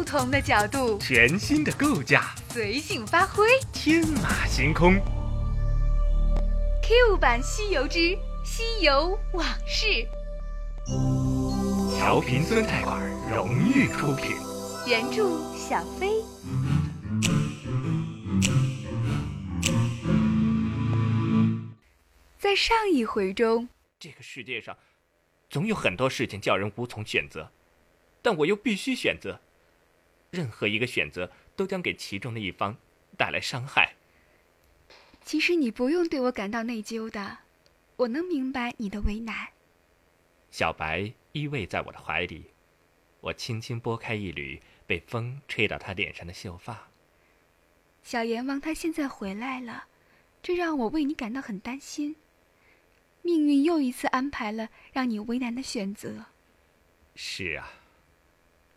不同的角度，全新的构架，随性发挥，天马行空。Q 版《西游之西游往事》，调频酸菜馆荣誉出品，原著小飞。在上一回中，这个世界上总有很多事情叫人无从选择，但我又必须选择。任何一个选择都将给其中的一方带来伤害。其实你不用对我感到内疚的，我能明白你的为难。小白依偎在我的怀里，我轻轻拨开一缕被风吹到他脸上的秀发。小阎王他现在回来了，这让我为你感到很担心。命运又一次安排了让你为难的选择。是啊，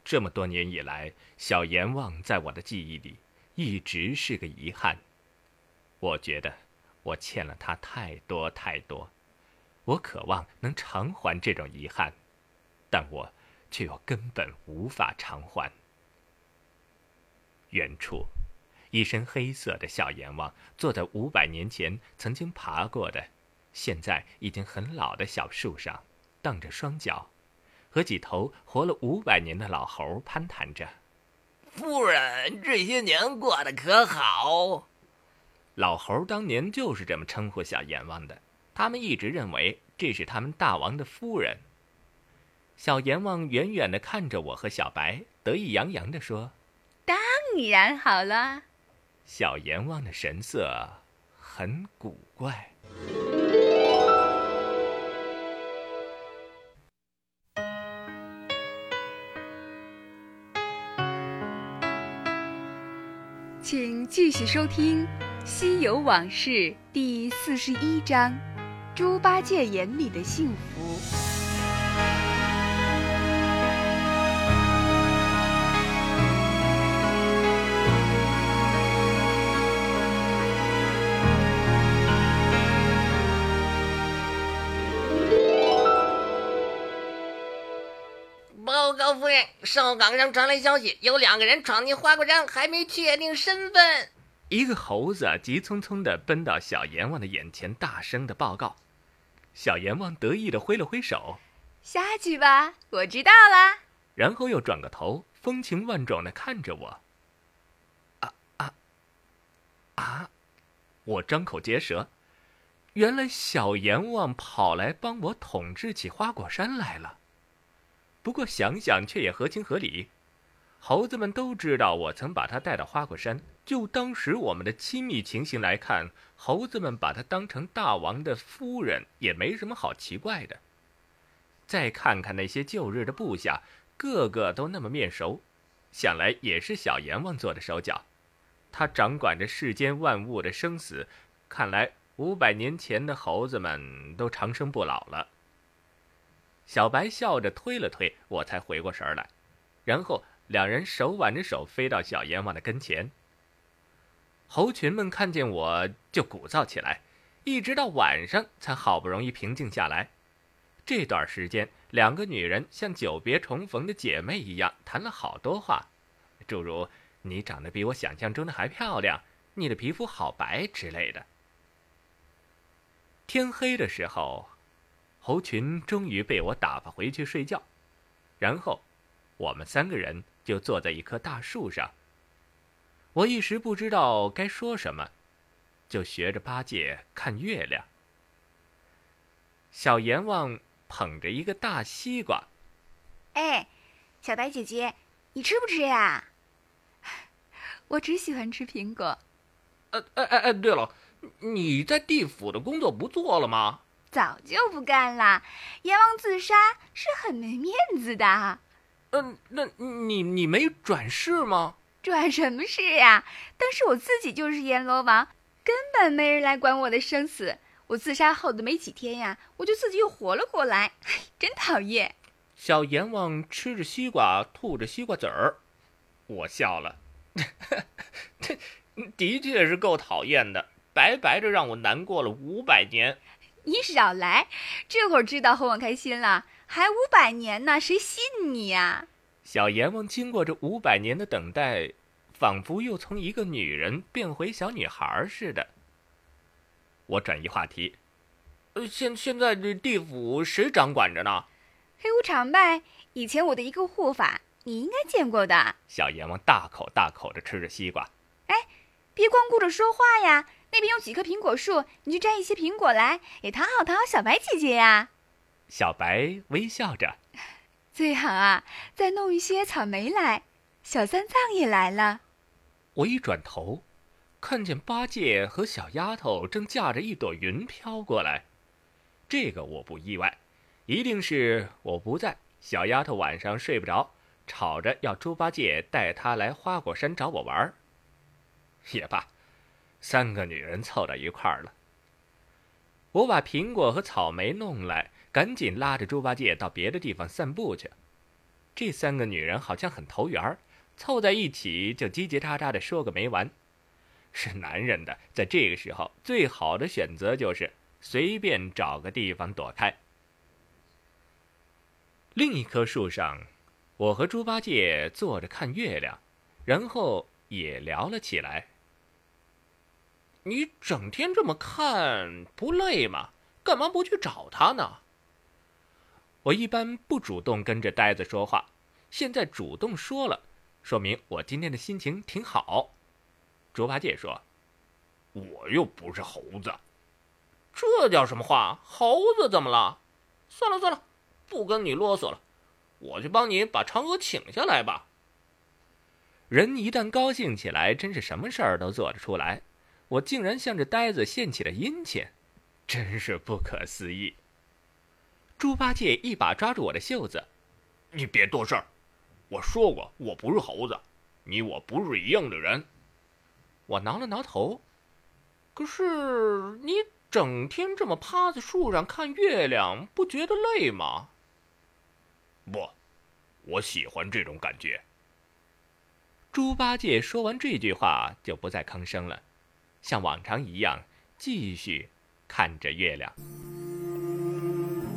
这么多年以来，小阎王在我的记忆里一直是个遗憾。我觉得我欠了他太多太多，我渴望能偿还这种遗憾，但我却又根本无法偿还。远处，一身黑色的小阎王坐在五百年前曾经爬过的。现在已经很老的小树上，荡着双脚，和几头活了五百年的老猴攀谈着。夫人这些年过得可好？老猴当年就是这么称呼小阎王的，他们一直认为这是他们大王的夫人。小阎王远远的看着我和小白，得意洋洋的说：“当然好了。”小阎王的神色很古怪。请继续收听《西游往事》第四十一章：猪八戒眼里的幸福。哨岗上传来消息，有两个人闯进花果山，还没确定身份。一个猴子急匆匆地奔到小阎王的眼前，大声地报告。小阎王得意地挥了挥手：“下去吧，我知道了。”然后又转个头，风情万种地看着我。啊啊啊！我张口结舌，原来小阎王跑来帮我统治起花果山来了。不过想想却也合情合理，猴子们都知道我曾把他带到花果山。就当时我们的亲密情形来看，猴子们把他当成大王的夫人也没什么好奇怪的。再看看那些旧日的部下，个个都那么面熟，想来也是小阎王做的手脚。他掌管着世间万物的生死，看来五百年前的猴子们都长生不老了。小白笑着推了推我，才回过神来，然后两人手挽着手飞到小阎王的跟前。猴群们看见我就鼓噪起来，一直到晚上才好不容易平静下来。这段时间，两个女人像久别重逢的姐妹一样谈了好多话，诸如“你长得比我想象中的还漂亮”“你的皮肤好白”之类的。天黑的时候。猴群终于被我打发回去睡觉，然后，我们三个人就坐在一棵大树上。我一时不知道该说什么，就学着八戒看月亮。小阎王捧着一个大西瓜，哎，小白姐姐，你吃不吃呀？我只喜欢吃苹果。呃，哎哎哎，对了，你在地府的工作不做了吗？早就不干了，阎王自杀是很没面子的。嗯，那你你没转世吗？转什么世呀？当时我自己就是阎罗王，根本没人来管我的生死。我自杀后的没几天呀，我就自己又活了过来，真讨厌。小阎王吃着西瓜，吐着西瓜籽儿，我笑了。这的确是够讨厌的，白白的让我难过了五百年。你少来！这会儿知道哄我开心了，还五百年呢，谁信你呀？小阎王经过这五百年的等待，仿佛又从一个女人变回小女孩似的。我转移话题，呃，现现在这地府谁掌管着呢？黑无常呗，以前我的一个护法，你应该见过的。小阎王大口大口的吃着西瓜。哎，别光顾着说话呀！那边有几棵苹果树，你去摘一些苹果来，也讨好讨好小白姐姐呀。小白微笑着，最好啊，再弄一些草莓来。小三藏也来了。我一转头，看见八戒和小丫头正驾着一朵云飘过来。这个我不意外，一定是我不在，小丫头晚上睡不着，吵着要猪八戒带她来花果山找我玩儿。也罢，三个女人凑到一块儿了。我把苹果和草莓弄来，赶紧拉着猪八戒到别的地方散步去。这三个女人好像很投缘儿。凑在一起就叽叽喳喳的说个没完，是男人的，在这个时候最好的选择就是随便找个地方躲开。另一棵树上，我和猪八戒坐着看月亮，然后也聊了起来。你整天这么看不累吗？干嘛不去找他呢？我一般不主动跟着呆子说话，现在主动说了。说明我今天的心情挺好。猪八戒说：“我又不是猴子，这叫什么话？猴子怎么了？算了算了，不跟你啰嗦了，我去帮你把嫦娥请下来吧。”人一旦高兴起来，真是什么事儿都做得出来。我竟然向这呆子献起了殷勤，真是不可思议。猪八戒一把抓住我的袖子：“你别多事儿。”我说过，我不是猴子，你我不是一样的人。我挠了挠头，可是你整天这么趴在树上看月亮，不觉得累吗？不，我喜欢这种感觉。猪八戒说完这句话，就不再吭声了，像往常一样继续看着月亮。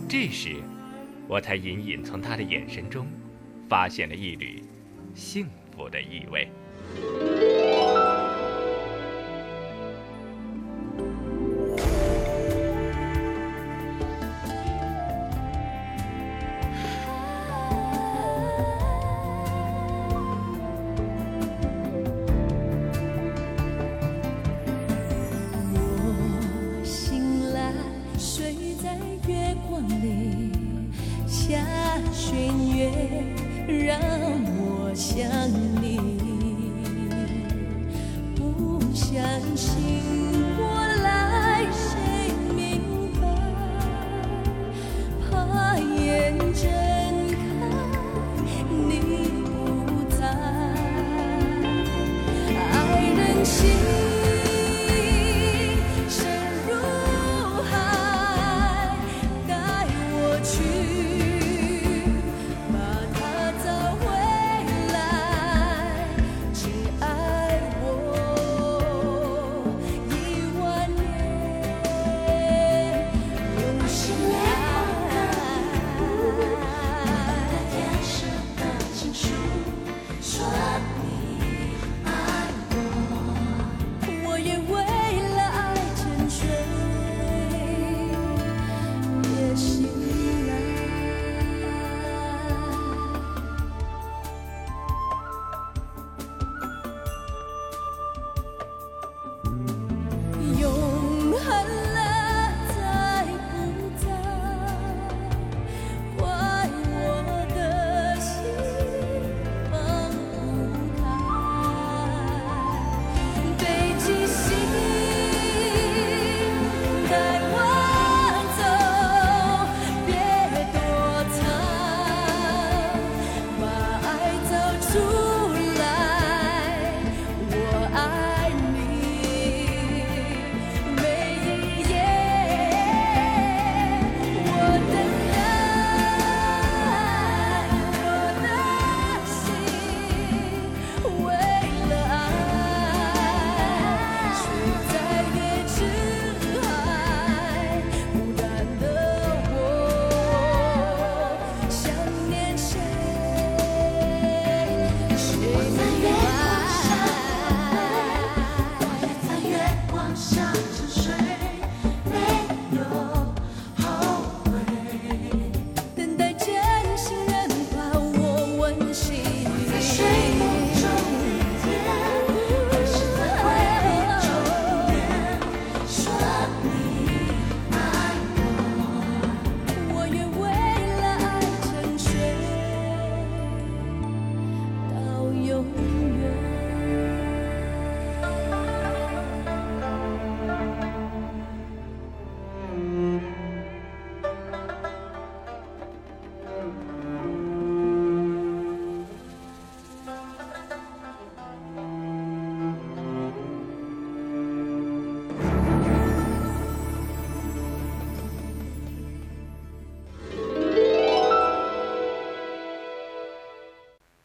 这时，我才隐隐从他的眼神中。发现了一缕幸福的意味。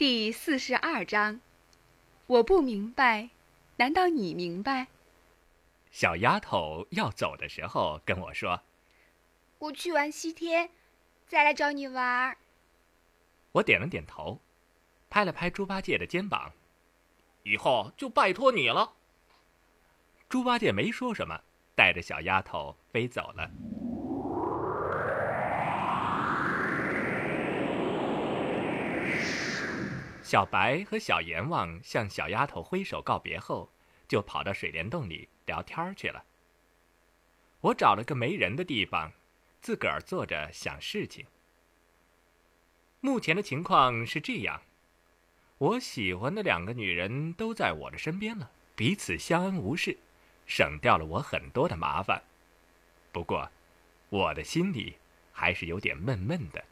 第四十二章，我不明白，难道你明白？小丫头要走的时候跟我说：“我去完西天，再来找你玩。”我点了点头，拍了拍猪八戒的肩膀：“以后就拜托你了。”猪八戒没说什么，带着小丫头飞走了。小白和小阎王向小丫头挥手告别后，就跑到水帘洞里聊天去了。我找了个没人的地方，自个儿坐着想事情。目前的情况是这样：我喜欢的两个女人都在我的身边了，彼此相安无事，省掉了我很多的麻烦。不过，我的心里还是有点闷闷的。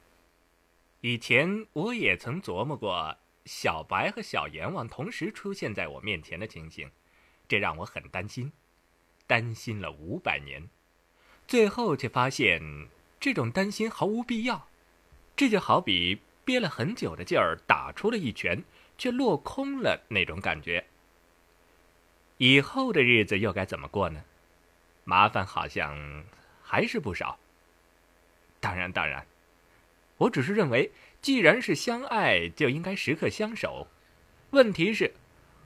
以前我也曾琢磨过。小白和小阎王同时出现在我面前的情形，这让我很担心，担心了五百年，最后却发现这种担心毫无必要。这就好比憋了很久的劲儿打出了一拳，却落空了那种感觉。以后的日子又该怎么过呢？麻烦好像还是不少。当然，当然，我只是认为。既然是相爱，就应该时刻相守。问题是，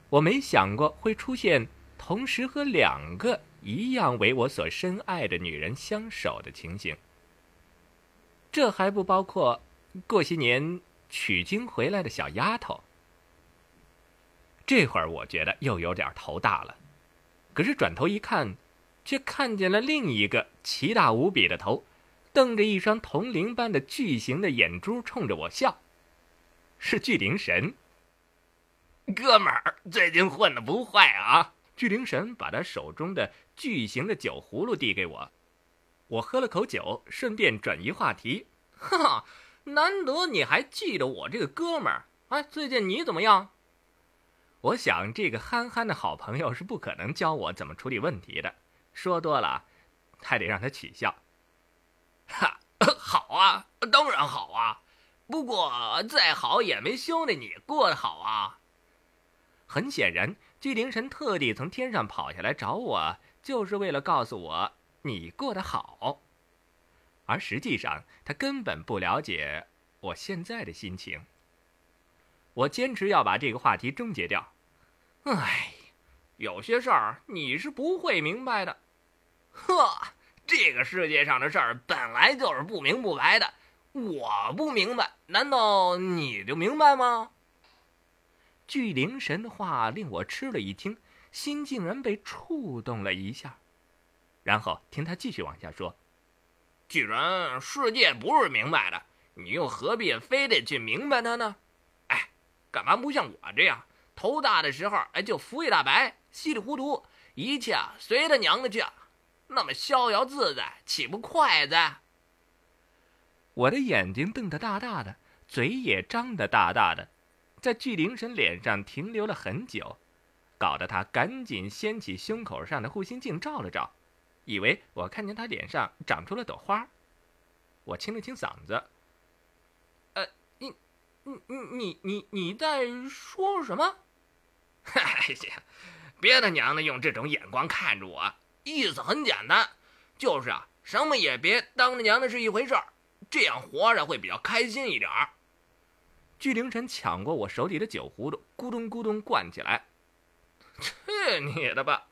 我没想过会出现同时和两个一样为我所深爱的女人相守的情形。这还不包括过些年取经回来的小丫头。这会儿我觉得又有点头大了，可是转头一看，却看见了另一个奇大无比的头。瞪着一双铜铃般的巨型的眼珠，冲着我笑。是巨灵神，哥们儿，最近混的不坏啊！巨灵神把他手中的巨型的酒葫芦递给我，我喝了口酒，顺便转移话题。哈，难得你还记得我这个哥们儿。哎，最近你怎么样？我想这个憨憨的好朋友是不可能教我怎么处理问题的，说多了，还得让他取笑。哈，好啊，当然好啊，不过再好也没兄弟你过得好啊。很显然，巨灵神特地从天上跑下来找我，就是为了告诉我你过得好。而实际上，他根本不了解我现在的心情。我坚持要把这个话题终结掉。哎，有些事儿你是不会明白的。呵。这个世界上的事儿本来就是不明不白的，我不明白，难道你就明白吗？巨灵神的话令我吃了一惊，心竟然被触动了一下。然后听他继续往下说：“既然世界不是明白的，你又何必非得去明白它呢？哎，干嘛不像我这样，头大的时候哎就服一大白，稀里糊涂，一切随他娘的去。”那么逍遥自在，岂不快哉？我的眼睛瞪得大大的，嘴也张得大大的，在巨灵神脸上停留了很久，搞得他赶紧掀起胸口上的护心镜照了照，以为我看见他脸上长出了朵花。我清了清嗓子：“呃，你、你、你、你、你在说什么？哎呀，别他娘的用这种眼光看着我！”意思很简单，就是啊，什么也别当着娘的是一回事儿，这样活着会比较开心一点儿。巨灵神抢过我手里的酒葫芦，咕咚咕咚灌起来。去你的吧！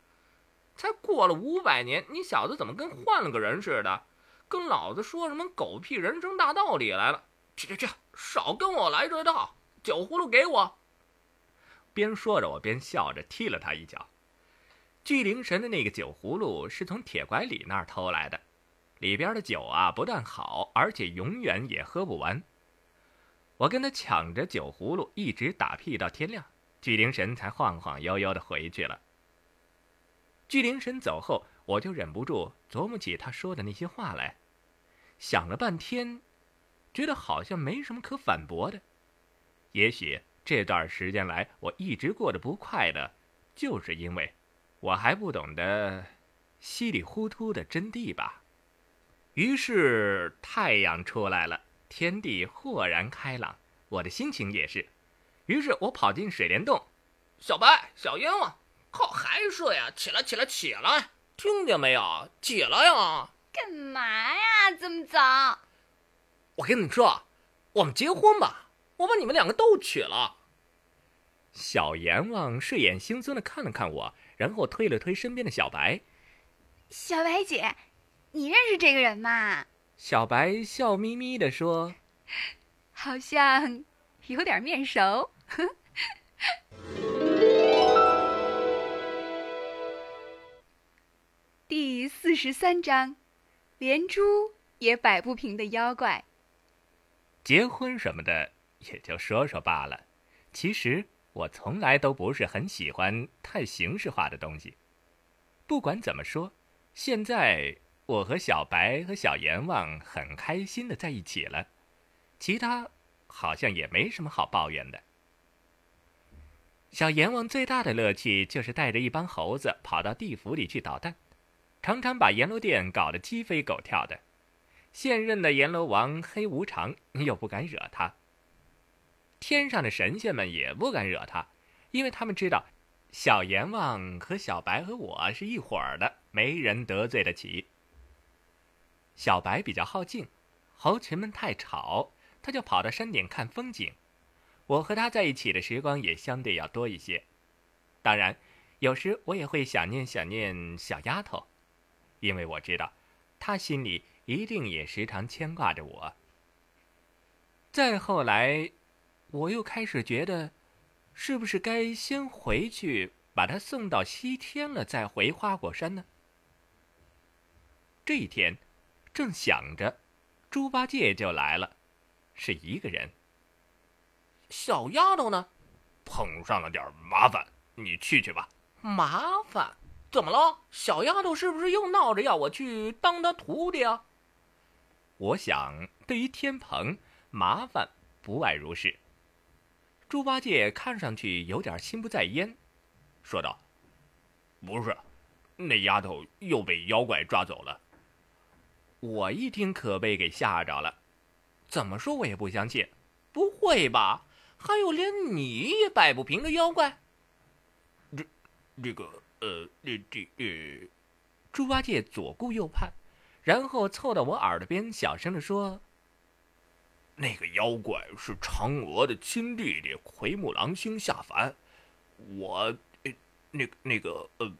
才过了五百年，你小子怎么跟换了个人似的？跟老子说什么狗屁人生大道理来了？去去去，少跟我来这套！酒葫芦给我！边说着，我边笑着踢了他一脚。巨灵神的那个酒葫芦是从铁拐李那儿偷来的，里边的酒啊不但好，而且永远也喝不完。我跟他抢着酒葫芦，一直打屁到天亮，巨灵神才晃晃悠悠的回去了。巨灵神走后，我就忍不住琢磨起他说的那些话来，想了半天，觉得好像没什么可反驳的。也许这段时间来我一直过得不快乐，就是因为。我还不懂得稀里糊涂的真谛吧？于是太阳出来了，天地豁然开朗，我的心情也是。于是我跑进水帘洞，小白、小冤枉，靠，还睡呀？起来，起来，起来！听见没有？起来呀！干嘛呀？这么早？我跟你说，我们结婚吧，我把你们两个都娶了。小阎王睡眼惺忪的看了看我，然后推了推身边的小白。小白姐，你认识这个人吗？小白笑眯眯地说：“好像有点面熟。”第四十三章，连猪也摆不平的妖怪。结婚什么的也就说说罢了，其实我从来都不是很喜欢太形式化的东西。不管怎么说，现在。我和小白和小阎王很开心的在一起了，其他好像也没什么好抱怨的。小阎王最大的乐趣就是带着一帮猴子跑到地府里去捣蛋，常常把阎罗殿搞得鸡飞狗跳的。现任的阎罗王黑无常又不敢惹他，天上的神仙们也不敢惹他，因为他们知道小阎王和小白和我是一伙儿的，没人得罪得起。小白比较好静，猴群们太吵，他就跑到山顶看风景。我和他在一起的时光也相对要多一些。当然，有时我也会想念想念小丫头，因为我知道，她心里一定也时常牵挂着我。再后来，我又开始觉得，是不是该先回去把她送到西天了，再回花果山呢？这一天。正想着，猪八戒就来了，是一个人。小丫头呢？碰上了点麻烦，你去去吧。麻烦？怎么了？小丫头是不是又闹着要我去当她徒弟啊？我想，对于天蓬，麻烦不外如是。猪八戒看上去有点心不在焉，说道：“不是，那丫头又被妖怪抓走了。”我一听可被给吓着了，怎么说我也不相信。不会吧？还有连你也摆不平的妖怪？这、这个……呃，这、这……呃……猪八戒左顾右盼，然后凑到我耳朵边小声的说：“那个妖怪是嫦娥的亲弟弟奎木狼星下凡，我……那、那个……呃，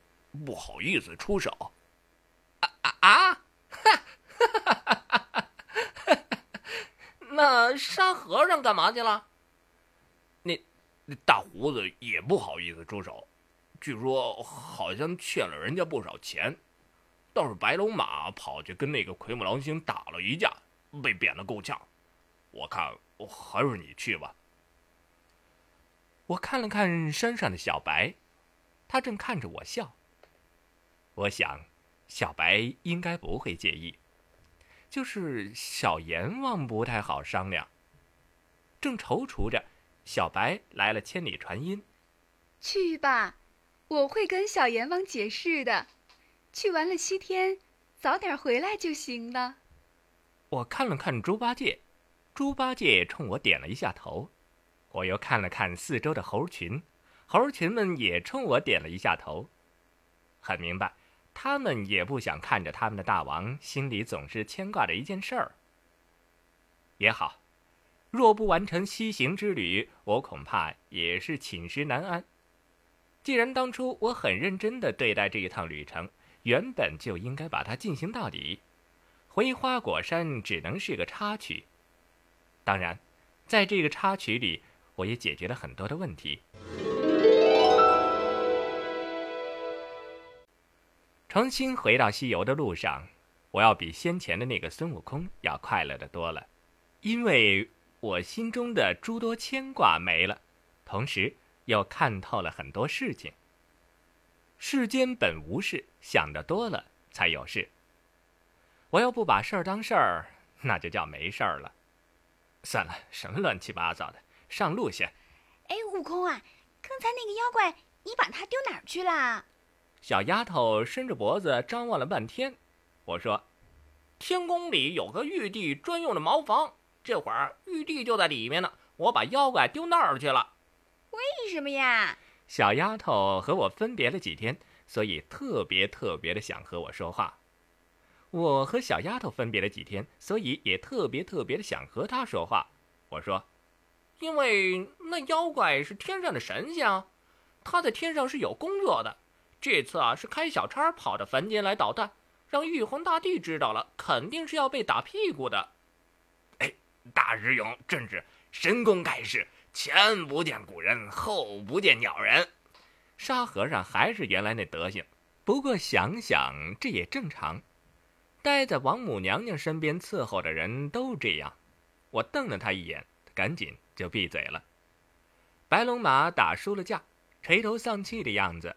不好意思出手。”啊啊啊！哈，哈哈哈哈哈那沙和尚干嘛去了？那那大胡子也不好意思出手，据说好像欠了人家不少钱。倒是白龙马跑去跟那个奎木狼星打了一架，被贬得够呛。我看还是你去吧。我看了看山上的小白，他正看着我笑。我想，小白应该不会介意。就是小阎王不太好商量。正踌躇着，小白来了千里传音：“去吧，我会跟小阎王解释的。去完了西天，早点回来就行了。”我看了看猪八戒，猪八戒冲我点了一下头。我又看了看四周的猴群，猴群们也冲我点了一下头。很明白。他们也不想看着他们的大王，心里总是牵挂着一件事儿。也好，若不完成西行之旅，我恐怕也是寝食难安。既然当初我很认真的对待这一趟旅程，原本就应该把它进行到底。回花果山只能是个插曲。当然，在这个插曲里，我也解决了很多的问题。重新回到西游的路上，我要比先前的那个孙悟空要快乐的多了，因为我心中的诸多牵挂没了，同时又看透了很多事情。世间本无事，想的多了才有事。我要不把事儿当事儿，那就叫没事儿了。算了，什么乱七八糟的，上路先。哎，悟空啊，刚才那个妖怪，你把它丢哪儿去了？小丫头伸着脖子张望了半天，我说：“天宫里有个玉帝专用的茅房，这会儿玉帝就在里面呢。我把妖怪丢那儿去了。”为什么呀？小丫头和我分别了几天，所以特别特别的想和我说话。我和小丫头分别了几天，所以也特别特别的想和她说话。我说，因为那妖怪是天上的神仙啊，他在天上是有工作的。这次啊，是开小差跑到凡间来捣蛋，让玉皇大帝知道了，肯定是要被打屁股的。哎，大师兄真是神功盖世，前不见古人，后不见鸟人。沙和尚还是原来那德行，不过想想这也正常。待在王母娘娘身边伺候的人都这样。我瞪了他一眼，赶紧就闭嘴了。白龙马打输了架，垂头丧气的样子，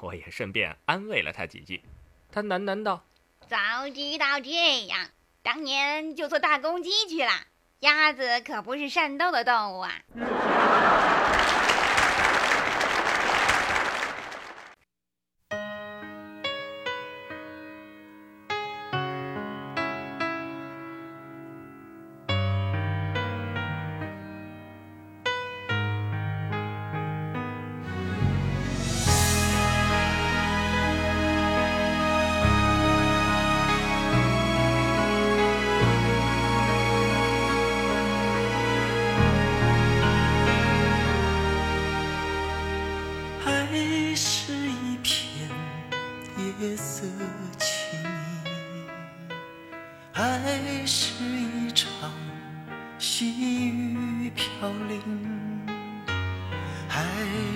我也顺便安慰了他几句。他喃喃道：“早知道这样，当年就做大公鸡去了。鸭子可不是善斗的动物啊。”爱是一场细雨飘零还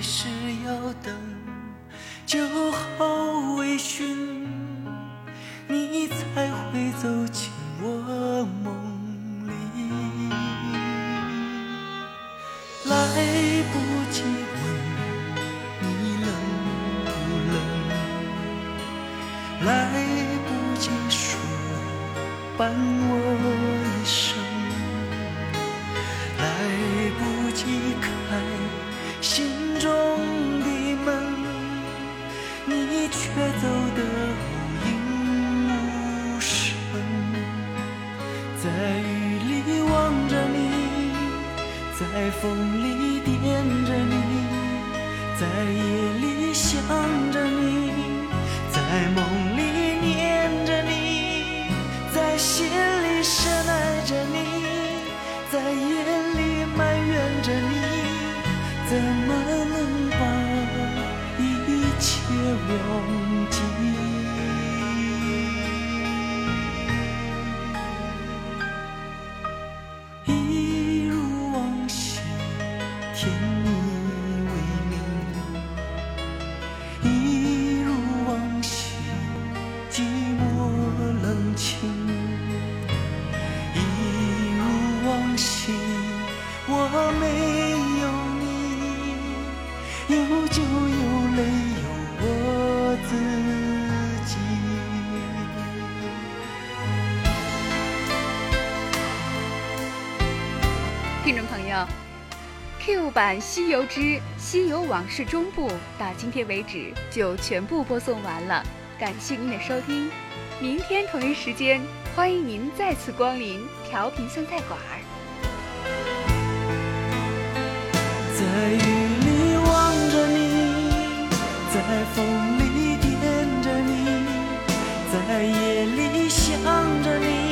是要等酒后微醺在风里惦着你，在夜里想着你，在梦里念着你。在心里深爱着你，在夜里埋怨着你，怎么能把一切忘你，有泪有我自己。听众朋友，Q 版《西游之西游往事》中部到今天为止就全部播送完了，感谢您的收听。明天同一时间，欢迎您再次光临调频酸菜馆儿。在雨在风里惦着你，在夜里想着你。